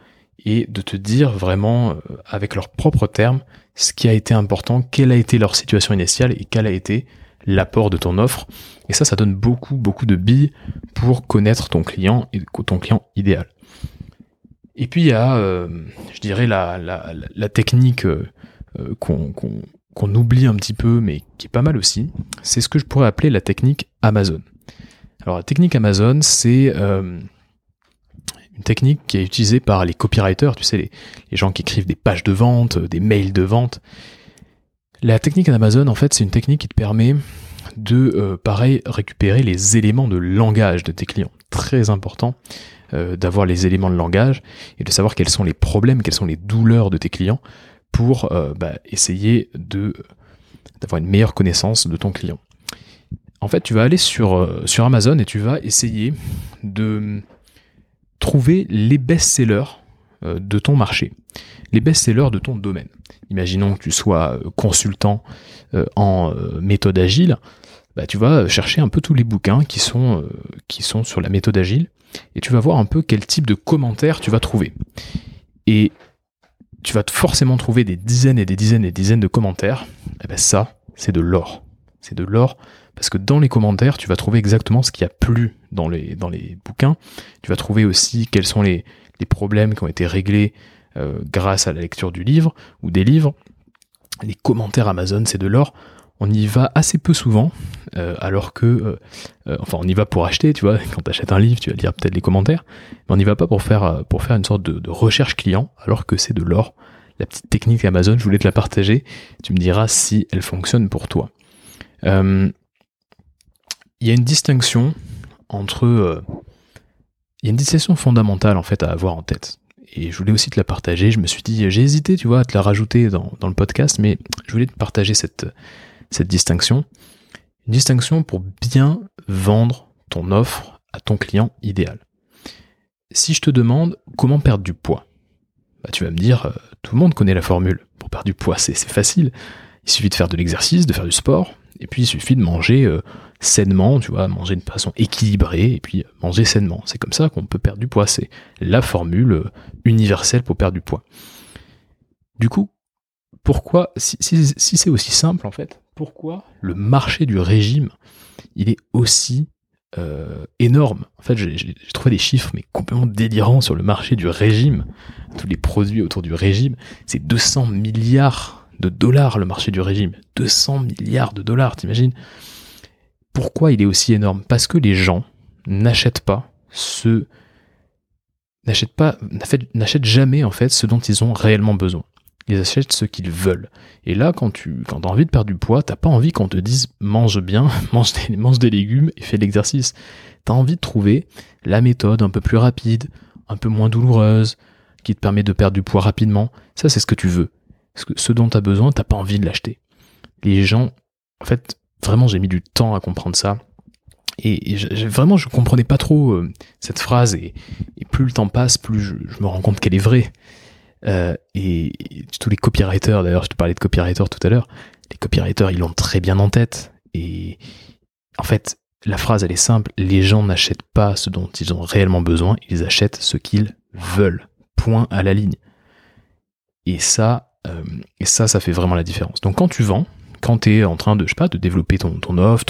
et de te dire vraiment avec leurs propres termes ce qui a été important, quelle a été leur situation initiale et quel a été l'apport de ton offre. Et ça, ça donne beaucoup, beaucoup de billes pour connaître ton client et ton client idéal. Et puis il y a, euh, je dirais, la, la, technique euh, euh, qu'on oublie un petit peu, mais qui est pas mal aussi. C'est ce que je pourrais appeler la technique Amazon. Alors la technique Amazon, c'est une technique qui est utilisée par les copywriters, tu sais, les, gens qui écrivent des pages de vente, des mails de vente. La technique Amazon, en fait, c'est une technique qui te permet de, euh, pareil, récupérer les éléments de langage de tes clients. Très important euh, d'avoir les éléments de langage et de savoir quels sont les problèmes, quelles sont les douleurs de tes clients pour euh, bah, essayer d'avoir une meilleure connaissance de ton client. En fait, tu vas aller sur, Amazon et tu vas essayer de trouver les best-sellers de ton marché, les best-sellers de ton domaine. Imaginons que tu sois euh, consultant euh, en méthode agile, bah, tu vas chercher un peu tous les bouquins qui sont, qui sont sur la méthode agile et tu vas voir un peu quel type de commentaires tu vas trouver. Et tu vas forcément trouver des dizaines et des dizaines et des dizaines de commentaires. Et eh ben ça, c'est de l'or. C'est de l'or parce que dans les commentaires, tu vas trouver exactement ce qui a plu dans les, dans les bouquins. Tu vas trouver aussi quels sont les, problèmes qui ont été réglés euh, grâce à la lecture du livre ou des livres. Les commentaires Amazon, c'est de l'or. On y va assez peu souvent, euh, alors que, euh, enfin, on y va pour acheter, tu vois. Quand tu achètes un livre, tu vas lire peut-être les commentaires, mais on n'y va pas pour faire, pour faire une sorte de, de recherche client, alors que c'est de l'or. La petite technique Amazon, je voulais te la partager. Tu me diras si elle fonctionne pour toi il y a une distinction entre. Il y a une distinction fondamentale en fait à avoir en tête. Et je voulais aussi te la partager. Je me suis dit, j'ai hésité, tu vois, à te la rajouter dans, le podcast, mais je voulais te partager cette, cette distinction. Une distinction pour bien vendre ton offre à ton client idéal. Si je te demande comment perdre du poids, bah, tu vas me dire, euh, tout le monde connaît la formule. Pour perdre du poids, c'est facile. Il suffit de faire de l'exercice, de faire du sport, et puis il suffit de manger euh, sainement, tu vois, manger de façon équilibrée, et puis manger sainement. C'est comme ça qu'on peut perdre du poids. C'est la formule euh, universelle pour perdre du poids. Du coup, pourquoi, si, c'est aussi simple en fait, pourquoi le marché du régime, il est aussi euh, énorme? En fait, j'ai trouvé des chiffres mais complètement délirants sur le marché du régime. Tous les produits autour du régime, c'est 200 milliards de dollars le marché du régime. 200 milliards de dollars, t'imagines? Pourquoi il est aussi énorme? Parce que les gens n'achètent pas ce n'achètent pas n'achètent jamais en fait ce dont ils ont réellement besoin. Ils achètent ce qu'ils veulent. Et là, quand tu quand as envie de perdre du poids, t'as pas envie qu'on te dise mange bien, mange des, légumes et fais l'exercice. T'as envie de trouver la méthode un peu plus rapide, un peu moins douloureuse, qui te permet de perdre du poids rapidement. Ça, c'est ce que tu veux ce dont tu as besoin, t'as pas envie de l'acheter. Les gens, en fait, vraiment, j'ai mis du temps à comprendre ça. Et, vraiment, je comprenais pas trop euh, cette phrase. Et, plus le temps passe, plus je, me rends compte qu'elle est vraie. Euh, et, tous les copywriters, d'ailleurs, je te parlais de copywriters tout à l'heure, les copywriters, ils l'ont très bien en tête. Et en fait, la phrase, elle est simple. Les gens n'achètent pas ce dont ils ont réellement besoin, ils achètent ce qu'ils veulent. Point à la ligne. Et ça, euh, et ça, ça fait vraiment la différence. Donc quand tu vends, quand tu es en train de, je sais pas, de développer ton, offre,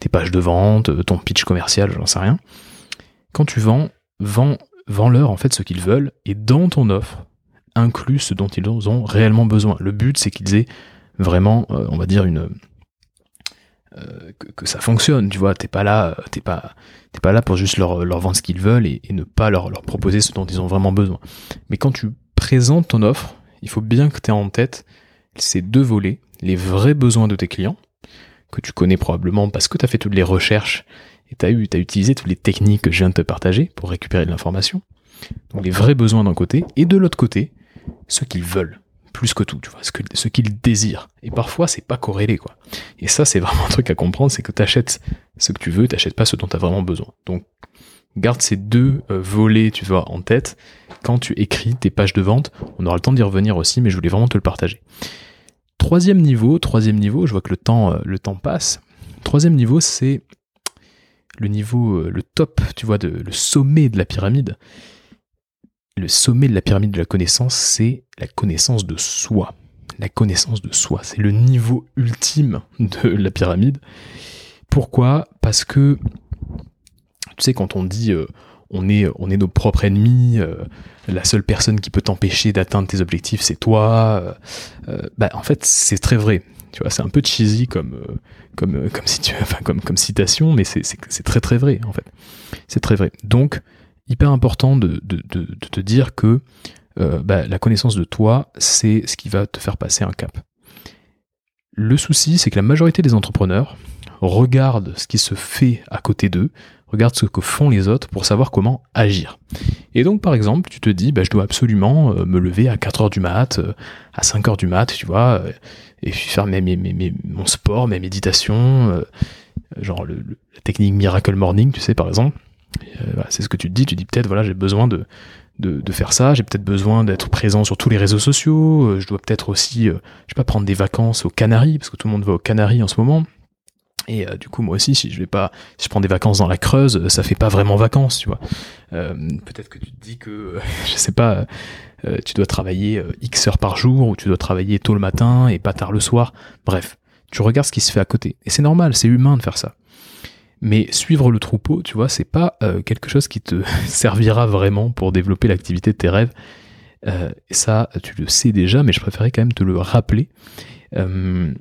tes pages de vente, ton pitch commercial, j'en sais rien, quand tu vends, vends, vends-leur en fait ce qu'ils veulent et dans ton offre, inclus ce dont ils ont réellement besoin. Le but, c'est qu'ils aient vraiment, euh, on va dire, une, euh, que, ça fonctionne, tu vois, t'es pas là, t'es pas, t'es pas là pour juste leur, leur vendre ce qu'ils veulent et, et, ne pas leur, leur proposer ce dont ils ont vraiment besoin. Mais quand tu présentes ton offre, il faut bien que tu aies en tête ces deux volets, les vrais besoins de tes clients, que tu connais probablement parce que tu as fait toutes les recherches et tu as, as utilisé toutes les techniques que je viens de te partager pour récupérer de l'information. Donc les vrais besoins d'un côté, et de l'autre côté, ce qu'ils veulent. plus que tout, tu vois, ce qu'ils désirent. Et parfois c'est pas corrélé quoi. Et ça c'est vraiment un truc à comprendre, c'est que t'achètes ce que tu veux, t'achètes pas ce dont t'as vraiment besoin. Donc garde ces deux euh, volets, tu vois, en tête quand tu écris tes pages de vente. On aura le temps d'y revenir aussi, mais je voulais vraiment te le partager. Troisième niveau, troisième niveau, je vois que le temps, euh, passe. Troisième niveau, c'est le niveau, euh, le top, tu vois, le sommet de la pyramide. Le sommet de la pyramide de la connaissance, c'est la connaissance de soi. La connaissance de soi, c'est le niveau ultime de la pyramide. Pourquoi? Parce que, tu sais, quand on dit euh, on, est, on est nos propres ennemis, euh, la seule personne qui peut t'empêcher d'atteindre tes objectifs, c'est toi, bah, en fait, c'est très vrai. Tu vois, c'est un peu cheesy comme, euh, comme, euh, comme, si tu, enfin, comme, comme citation, mais c'est très très vrai en fait. C'est très vrai. Donc, hyper important de, de, de, te dire que euh, bah, la connaissance de toi, c'est ce qui va te faire passer un cap. Le souci, c'est que la majorité des entrepreneurs regardent ce qui se fait à côté d'eux, regardent ce que font les autres pour savoir comment agir. Et donc, par exemple, tu te dis, bah, je dois absolument me lever à 4 heures du mat, à 5 heures du mat, tu vois, et puis faire mes, mes, mes, mon sport, mes méditations, euh, genre la technique Miracle Morning, tu sais, par exemple. Euh, c'est ce que tu te dis, tu dis peut-être, voilà, j'ai besoin de, de, de, faire ça, j'ai peut-être besoin d'être présent sur tous les réseaux sociaux, euh, je dois peut-être aussi, je sais pas, prendre des vacances aux Canaries, parce que tout le monde va aux Canaries en ce moment. Et du coup, moi aussi, si je vais pas, si je prends des vacances dans la Creuse, ça fait pas vraiment vacances, tu vois. Euh, peut-être que tu te dis que, je sais pas, euh, tu dois travailler euh, X heures par jour, ou tu dois travailler tôt le matin et pas tard le soir. Bref, tu regardes ce qui se fait à côté. Et c'est normal, c'est humain de faire ça. Mais suivre le troupeau, tu vois, c'est pas euh, quelque chose qui te servira vraiment pour développer l'activité de tes rêves. et ça, tu le sais déjà, mais je préférais quand même te le rappeler. Il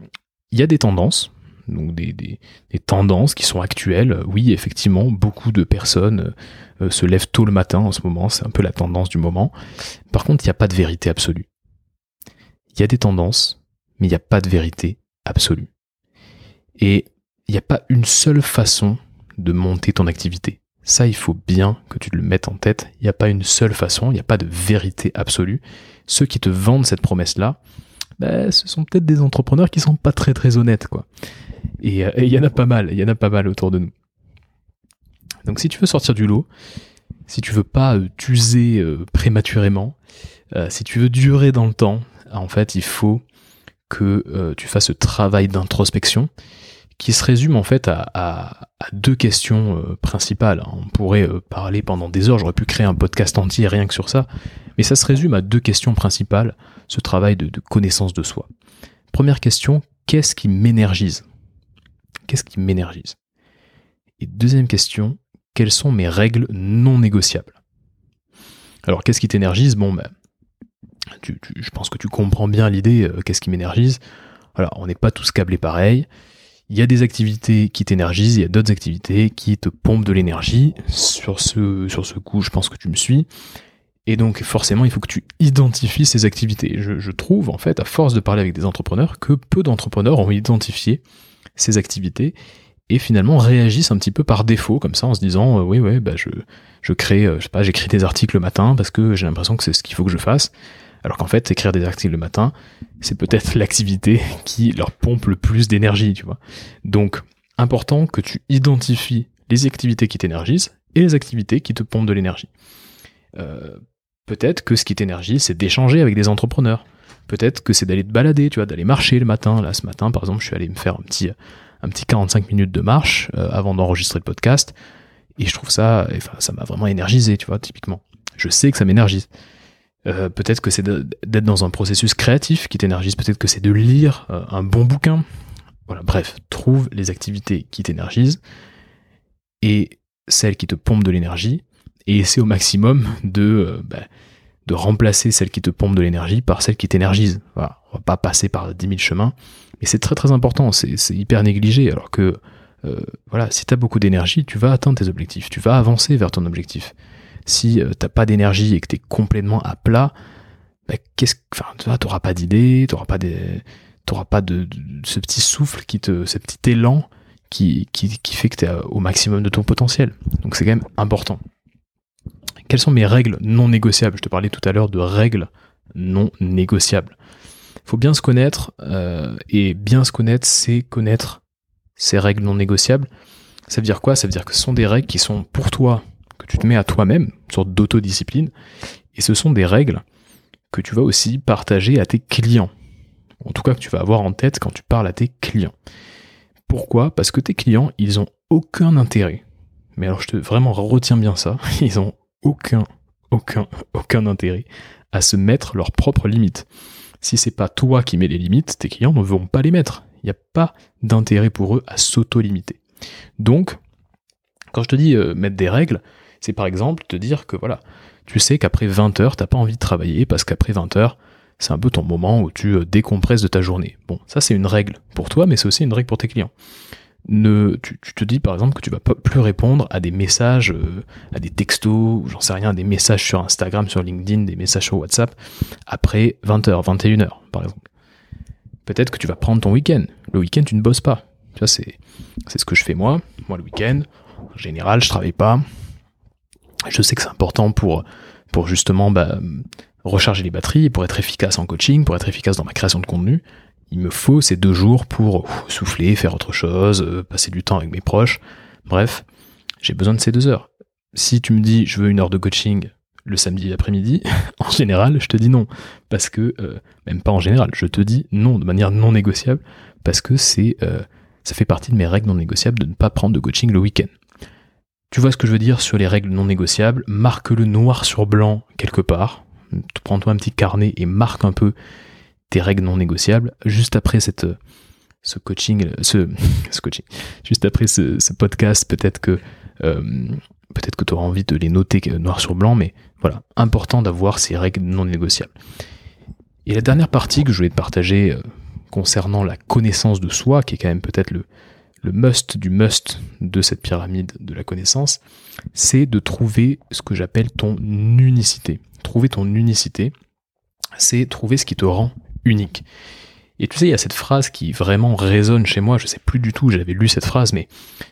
y a des tendances, donc des, des, tendances qui sont actuelles. Oui, effectivement, beaucoup de personnes euh, se lèvent tôt le matin en ce moment, c'est un peu la tendance du moment. Par contre, il n'y a pas de vérité absolue. Il y a des tendances, mais il n'y a pas de vérité absolue. Et il n'y a pas une seule façon de monter ton activité. Ça, il faut bien que tu le mettes en tête. Il n'y a pas une seule façon, il n'y a pas de vérité absolue. Ceux qui te vendent cette promesse-là, ben, ce sont peut-être des entrepreneurs qui sont pas très très honnêtes, quoi. Euh, et il y en a pas mal, il y en a pas mal autour de nous. Donc si tu veux sortir du lot, si tu veux pas euh, t'user euh, prématurément, si tu veux durer dans le temps, en fait, il faut que tu fasses ce travail d'introspection qui se résume en fait à, deux questions principales. On pourrait parler pendant des heures, j'aurais pu créer un podcast entier rien que sur ça, mais ça se résume à deux questions principales, ce travail de connaissance de soi. Première question, qu'est-ce qui m'énergise? Qu'est-ce qui m'énergise? Et deuxième question, quelles sont mes règles non négociables? Alors qu'est-ce qui t'énergise? Bon, ben, je pense que tu comprends bien l'idée, euh, qu'est-ce qui m'énergise Alors, on n'est pas tous câblés pareil. Il y a des activités qui t'énergisent, il y a d'autres activités qui te pompent de l'énergie. Sur ce, sur ce coup, je pense que tu me suis. Et donc forcément, il faut que tu identifies ces activités. Je, trouve, en fait, à force de parler avec des entrepreneurs, que peu d'entrepreneurs ont identifié ces activités et finalement réagissent un petit peu par défaut comme ça en se disant euh, oui ouais bah je je crée euh, je sais pas j'écris des articles le matin parce que j'ai l'impression que c'est ce qu'il faut que je fasse. Alors qu'en fait écrire des articles le matin c'est peut-être l'activité qui leur pompe le plus d'énergie tu vois. Donc important que tu identifies les activités qui t'énergisent et les activités qui te pompent de l'énergie. Euh, peut-être que ce qui t'énergise c'est d'échanger avec des entrepreneurs Peut-être que c'est d'aller te balader, tu vois, d'aller marcher le matin. Là, ce matin, par exemple, je suis allé me faire un petit, un petit 45 minutes de marche euh, avant d'enregistrer le podcast. Et je trouve ça, enfin, ça m'a vraiment énergisé, tu vois, typiquement. Je sais que ça m'énergise. Euh, peut-être que c'est d'être dans un processus créatif qui t'énergise. Peut-être que c'est de lire euh, un bon bouquin. Voilà, bref, trouve les activités qui t'énergisent et celles qui te pompent de l'énergie et essaie au maximum de, bah, de remplacer celle qui te pompe de l'énergie par celle qui t'énergise. Voilà, on va pas passer par 10 000 chemins, mais c'est très très important, c'est hyper négligé, alors que euh, voilà, si tu as beaucoup d'énergie, tu vas atteindre tes objectifs, tu vas avancer vers ton objectif. Si euh, t'as pas d'énergie et que tu es complètement à plat, bah, tu n'auras pas d'idées, tu n'auras pas, des, pas de, ce petit souffle, qui te, ce petit élan qui, qui, qui fait que tu es au maximum de ton potentiel. Donc c'est quand même important. Quelles sont mes règles non négociables? Je te parlais tout à l'heure de règles non négociables. faut bien se connaître, euh, et bien se connaître, c'est connaître ses règles non négociables. Ça veut dire quoi? Ça veut dire que ce sont des règles qui sont pour toi, que tu te mets à toi-même, une sorte d'autodiscipline, et ce sont des règles que tu vas aussi partager à tes clients. En tout cas, que tu vas avoir en tête quand tu parles à tes clients. Pourquoi? Parce que tes clients, ils ont aucun intérêt. Mais alors, je te vraiment retiens bien ça. Ils aucun, aucun, aucun intérêt à se mettre leurs propres limites. Si c'est pas toi qui mets les limites, tes clients ne vont pas les mettre. Il n'y a pas d'intérêt pour eux à s'auto-limiter. Donc, quand je te dis euh, mettre des règles, c'est par exemple te dire que voilà, tu sais qu'après 20 heures, t'as pas envie de travailler parce qu'après 20 heures, c'est un peu ton moment où tu euh, décompresses de ta journée. Bon, ça c'est une règle pour toi, mais c'est aussi une règle pour tes clients. Ne, tu, te dis par exemple que tu vas plus répondre à des messages, euh, à des textos, j'en sais rien, des messages sur Instagram, sur LinkedIn, des messages sur WhatsApp après 20h, 21h par exemple. Peut-être que tu vas prendre ton week-end. Le week-end, tu ne bosses pas. Vois, c'est, c'est ce que je fais moi. Moi, le week-end, en général, je travaille pas. Je sais que c'est important pour, pour justement bah, recharger les batteries, pour être efficace en coaching, pour être efficace dans ma création de contenu, il me faut ces deux jours pour souffler, faire autre chose, euh, passer du temps avec mes proches. Bref, j'ai besoin de ces deux heures. Si tu me dis je veux une heure de coaching le samedi après-midi, en général, je te dis non. Parce que, euh, même pas en général, je te dis non de manière non négociable, parce que c'est, euh, ça fait partie de mes règles non négociables de ne pas prendre de coaching le week-end. Tu vois ce que je veux dire sur les règles non négociables? Marque-le noir sur blanc quelque part, prends-toi un petit carnet et marque un peu tes règles non négociables. Juste après cette, ce coaching, ce coaching, juste après ce, podcast, peut-être que euh, peut-être que tu auras envie de les noter noir sur blanc, mais voilà, important d'avoir ces règles non négociables. Et la dernière partie que je voulais te partager euh, concernant la connaissance de soi, qui est quand même peut-être le, le must du must de cette pyramide de la connaissance, c'est de trouver ce que j'appelle ton unicité trouver ton unicité, c'est trouver ce qui te rend unique. Et tu sais, il y a cette phrase qui vraiment résonne chez moi, je sais plus du tout, j'avais lu cette phrase, mais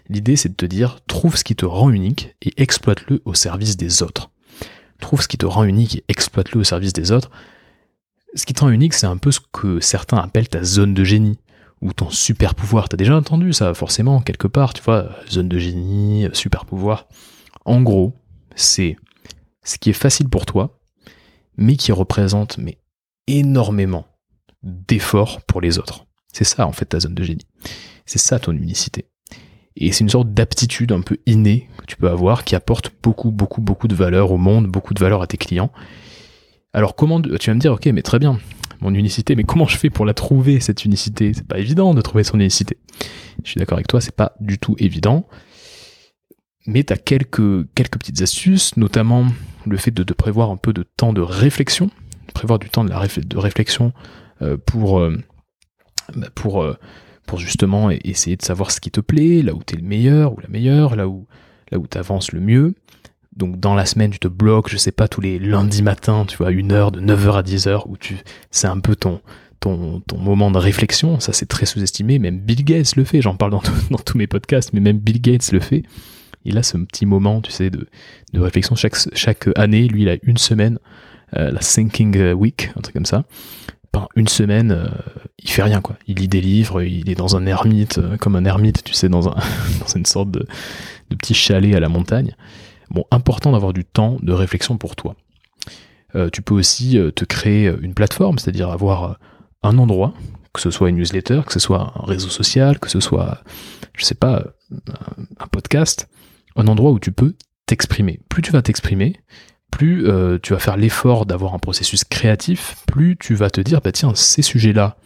l'idée c'est de te dire, trouve ce qui te rend unique et exploite-le au service des autres. Trouve ce qui te rend unique et exploite-le au service des autres. Ce qui te rend unique, c'est un peu ce que certains appellent ta zone de génie, ou ton super pouvoir. T'as déjà entendu ça, forcément, quelque part, tu vois, zone de génie, super pouvoir. En gros, c'est ce qui est facile pour toi, mais qui représente mais énormément d'efforts pour les autres. C'est ça en fait ta zone de génie. C'est ça ton unicité. Et c'est une sorte d'aptitude un peu innée que tu peux avoir qui apporte beaucoup, beaucoup, beaucoup de valeur au monde, beaucoup de valeur à tes clients. Alors comment tu vas me dire, ok, mais très bien, mon unicité, mais comment je fais pour la trouver cette unicité? C'est pas évident de trouver son unicité. Je suis d'accord avec toi, c'est pas du tout évident. Mais tu as quelques, quelques petites astuces, notamment le fait de, te prévoir un peu de temps de réflexion, prévoir du temps de, la de réflexion pour, euh, bah, pour, euh, pour justement essayer de savoir ce qui te plaît, là où tu es le meilleur ou la meilleure, là où, là où tu avances le mieux. Donc dans la semaine, tu te bloques, je sais pas, tous les lundis matins, tu vois, une heure de 9h à 10h, où tu, c'est un peu ton, ton, ton moment de réflexion. Ça, c'est très sous-estimé. Même Bill Gates le fait. J'en parle dans, dans tous mes podcasts, mais même Bill Gates le fait. Il a ce petit moment, tu sais, de, de réflexion chaque, chaque année. Lui, il a une semaine, euh, la Thinking Week, un truc comme ça. Une semaine, euh, il fait rien, quoi. Il lit des livres, il est dans un ermite, euh, comme un ermite, tu sais, dans, un, dans une sorte de, de petit chalet à la montagne. Bon, important d'avoir du temps de réflexion pour toi. tu peux aussi te créer une plateforme, c'est-à-dire avoir un endroit, que ce soit une newsletter, que ce soit un réseau social, que ce soit, je sais pas, un podcast, un endroit où tu peux t'exprimer. Plus tu vas t'exprimer, plus euh, tu vas faire l'effort d'avoir un processus créatif, plus tu vas te dire, bah tiens, ces sujets-là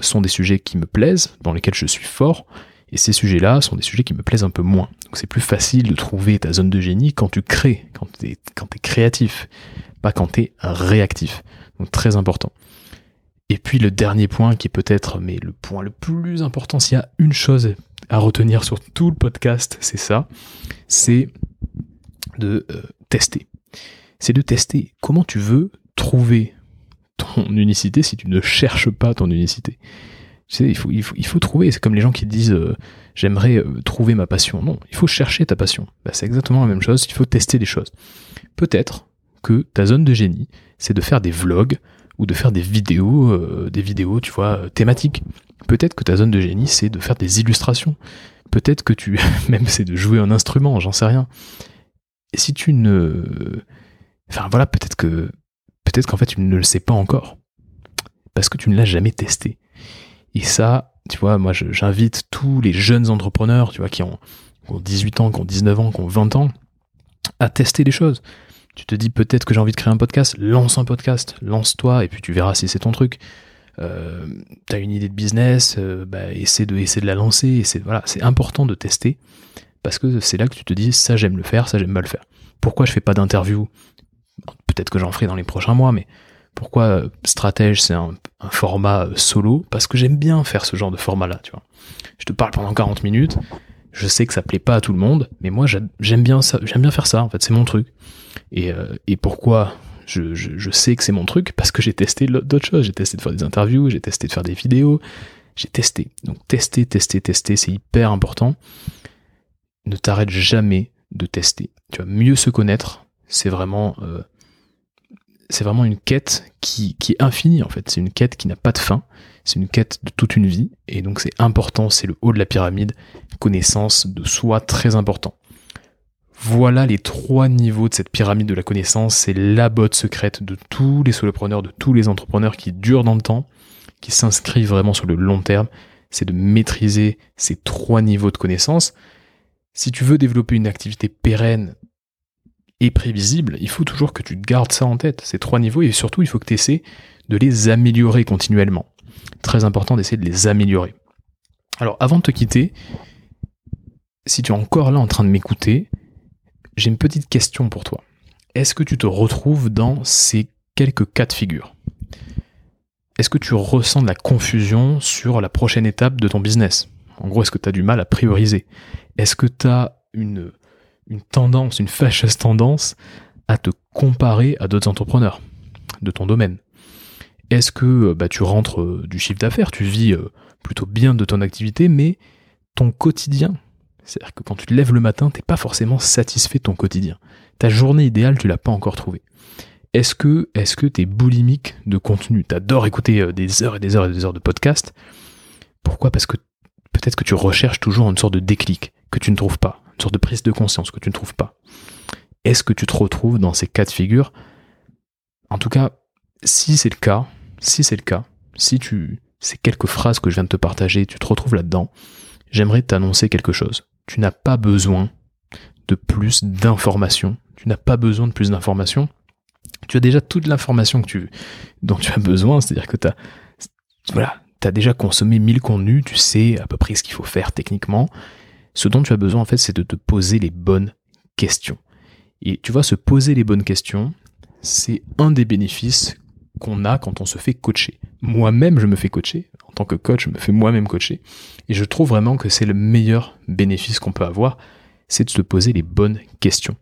sont des sujets qui me plaisent, dans lesquels je suis fort, et ces sujets-là sont des sujets qui me plaisent un peu moins. Donc c'est plus facile de trouver ta zone de génie quand tu crées, quand tu es, créatif, pas quand tu es réactif. Donc très important. Et puis le dernier point qui est peut-être mais le point le plus important, s'il y a une chose à retenir sur tout le podcast, c'est ça, c'est de euh, tester. C'est de tester comment tu veux trouver ton unicité si tu ne cherches pas ton unicité. Il faut, trouver, c'est comme les gens qui disent euh, j'aimerais euh, trouver ma passion. Non, il faut chercher ta passion. Bah, c'est exactement la même chose, il faut tester les choses. Peut-être que ta zone de génie, c'est de faire des vlogs ou de faire des vidéos, euh, des vidéos, tu vois, thématiques. Peut-être que ta zone de génie, c'est de faire des illustrations. Peut-être que tu, même c'est de jouer un instrument, j'en sais rien. Si tu ne, enfin voilà, peut-être que, peut-être qu'en fait tu ne le sais pas encore, parce que tu ne l'as jamais testé. Et ça, tu vois, moi j'invite tous les jeunes entrepreneurs, tu vois, qui ont, qui ont 18 ans, qui ont 19 ans, qui ont 20 ans, à tester les choses. Tu te dis peut-être que j'ai envie de créer un podcast, lance un podcast, lance-toi et puis tu verras si c'est ton truc. Euh, t'as une idée de business, euh, bah, essaie de de la lancer. Voilà, c'est important de tester parce que c'est là que tu te dis ça j'aime le faire, ça j'aime pas le faire. Pourquoi je fais pas d'interview? Peut-être que j'en ferai dans les prochains mois, mais pourquoi euh, stratège c'est un, format solo? Parce que j'aime bien faire ce genre de format-là, tu vois. Je te parle pendant 40 minutes, je sais que ça plaît pas à tout le monde, mais moi j'aime bien ça, j'aime bien faire ça. En fait, c'est mon truc. Et, euh, pourquoi je, je, je, sais que c'est mon truc? Parce que j'ai testé d'autres choses. J'ai testé de faire des interviews, j'ai testé de faire des vidéos, j'ai testé. Donc tester, tester, tester, c'est hyper important. Ne t'arrête jamais de tester. Tu vas mieux se connaître. C'est vraiment, euh, vraiment une quête qui, qui est infinie en fait. C'est une quête qui n'a pas de fin. C'est une quête de toute une vie. Et donc c'est important. C'est le haut de la pyramide. Connaissance de soi très important. Voilà les trois niveaux de cette pyramide de la connaissance. C'est la botte secrète de tous les solopreneurs, de tous les entrepreneurs qui durent dans le temps, qui s'inscrivent vraiment sur le long terme. C'est de maîtriser ces trois niveaux de connaissance. Si tu veux développer une activité pérenne et prévisible, il faut toujours que tu gardes ça en tête, ces trois niveaux, et surtout il faut que tu essaies de les améliorer continuellement. Très important d'essayer de les améliorer. Alors avant de te quitter, si tu es encore là en train de m'écouter, j'ai une petite question pour toi. Est-ce que tu te retrouves dans ces quelques cas de figure? Est-ce que tu ressens de la confusion sur la prochaine étape de ton business? En gros, est-ce que tu as du mal à prioriser? Est-ce que tu as une, tendance, une fâcheuse tendance à te comparer à d'autres entrepreneurs de ton domaine? Est-ce que bah, tu rentres euh, du chiffre d'affaires, tu vis euh, plutôt bien de ton activité, mais ton quotidien c'est-à-dire que quand tu te lèves le matin, t'es pas forcément satisfait de ton quotidien. Ta journée idéale, tu l'as pas encore trouvée. Est-ce que est-ce que boulimique de contenu? T'adores écouter euh, des heures et des heures et des heures de podcast. Pourquoi? Parce que peut-être que tu recherches toujours une sorte de déclic que tu ne trouves pas, une sorte de prise de conscience que tu ne trouves pas. Est-ce que tu te retrouves dans ces cas de figure? En tout cas, si c'est le cas, si c'est le cas, si tu ces quelques phrases que je viens de te partager, tu te retrouves là-dedans, j'aimerais t'annoncer quelque chose tu n'as pas besoin de plus d'informations. Tu n'as pas besoin de plus d'informations. Tu as déjà toute l'information dont tu as besoin, c'est-à-dire que tu as, voilà, as déjà consommé 1000 contenus, tu sais à peu près ce qu'il faut faire techniquement. Ce dont tu as besoin, en fait, c'est de te poser les bonnes questions. Et tu vois, se poser les bonnes questions, c'est un des bénéfices qu'on a quand on se fait coacher. Moi-même, je me fais coacher. En tant que coach, je me fais moi-même coacher. Et je trouve vraiment que c'est le meilleur bénéfice qu'on peut avoir, c'est de se poser les bonnes questions.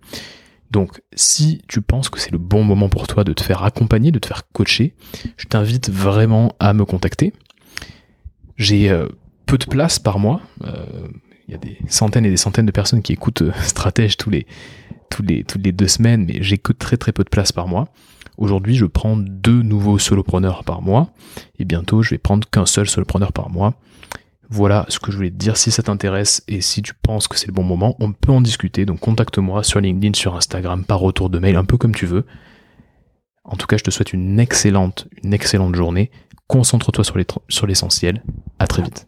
Donc, si tu penses que c'est le bon moment pour toi de te faire accompagner, de te faire coacher, je t'invite vraiment à me contacter. J'ai euh, peu de place par mois. Euh, il y a des centaines et des centaines de personnes qui écoutent euh, Stratège tous les, tous les, toutes les deux semaines, mais j'écoute très très peu de place par mois. Aujourd'hui, je prends deux nouveaux solopreneurs par mois, et bientôt, je vais prendre qu'un seul solopreneur par mois. Voilà ce que je voulais te dire. Si ça t'intéresse et si tu penses que c'est le bon moment, on peut en discuter. Donc contacte-moi sur LinkedIn, sur Instagram, par retour de mail, un peu comme tu veux. En tout cas, je te souhaite une excellente, une excellente journée. Concentre-toi sur l'essentiel. à très vite.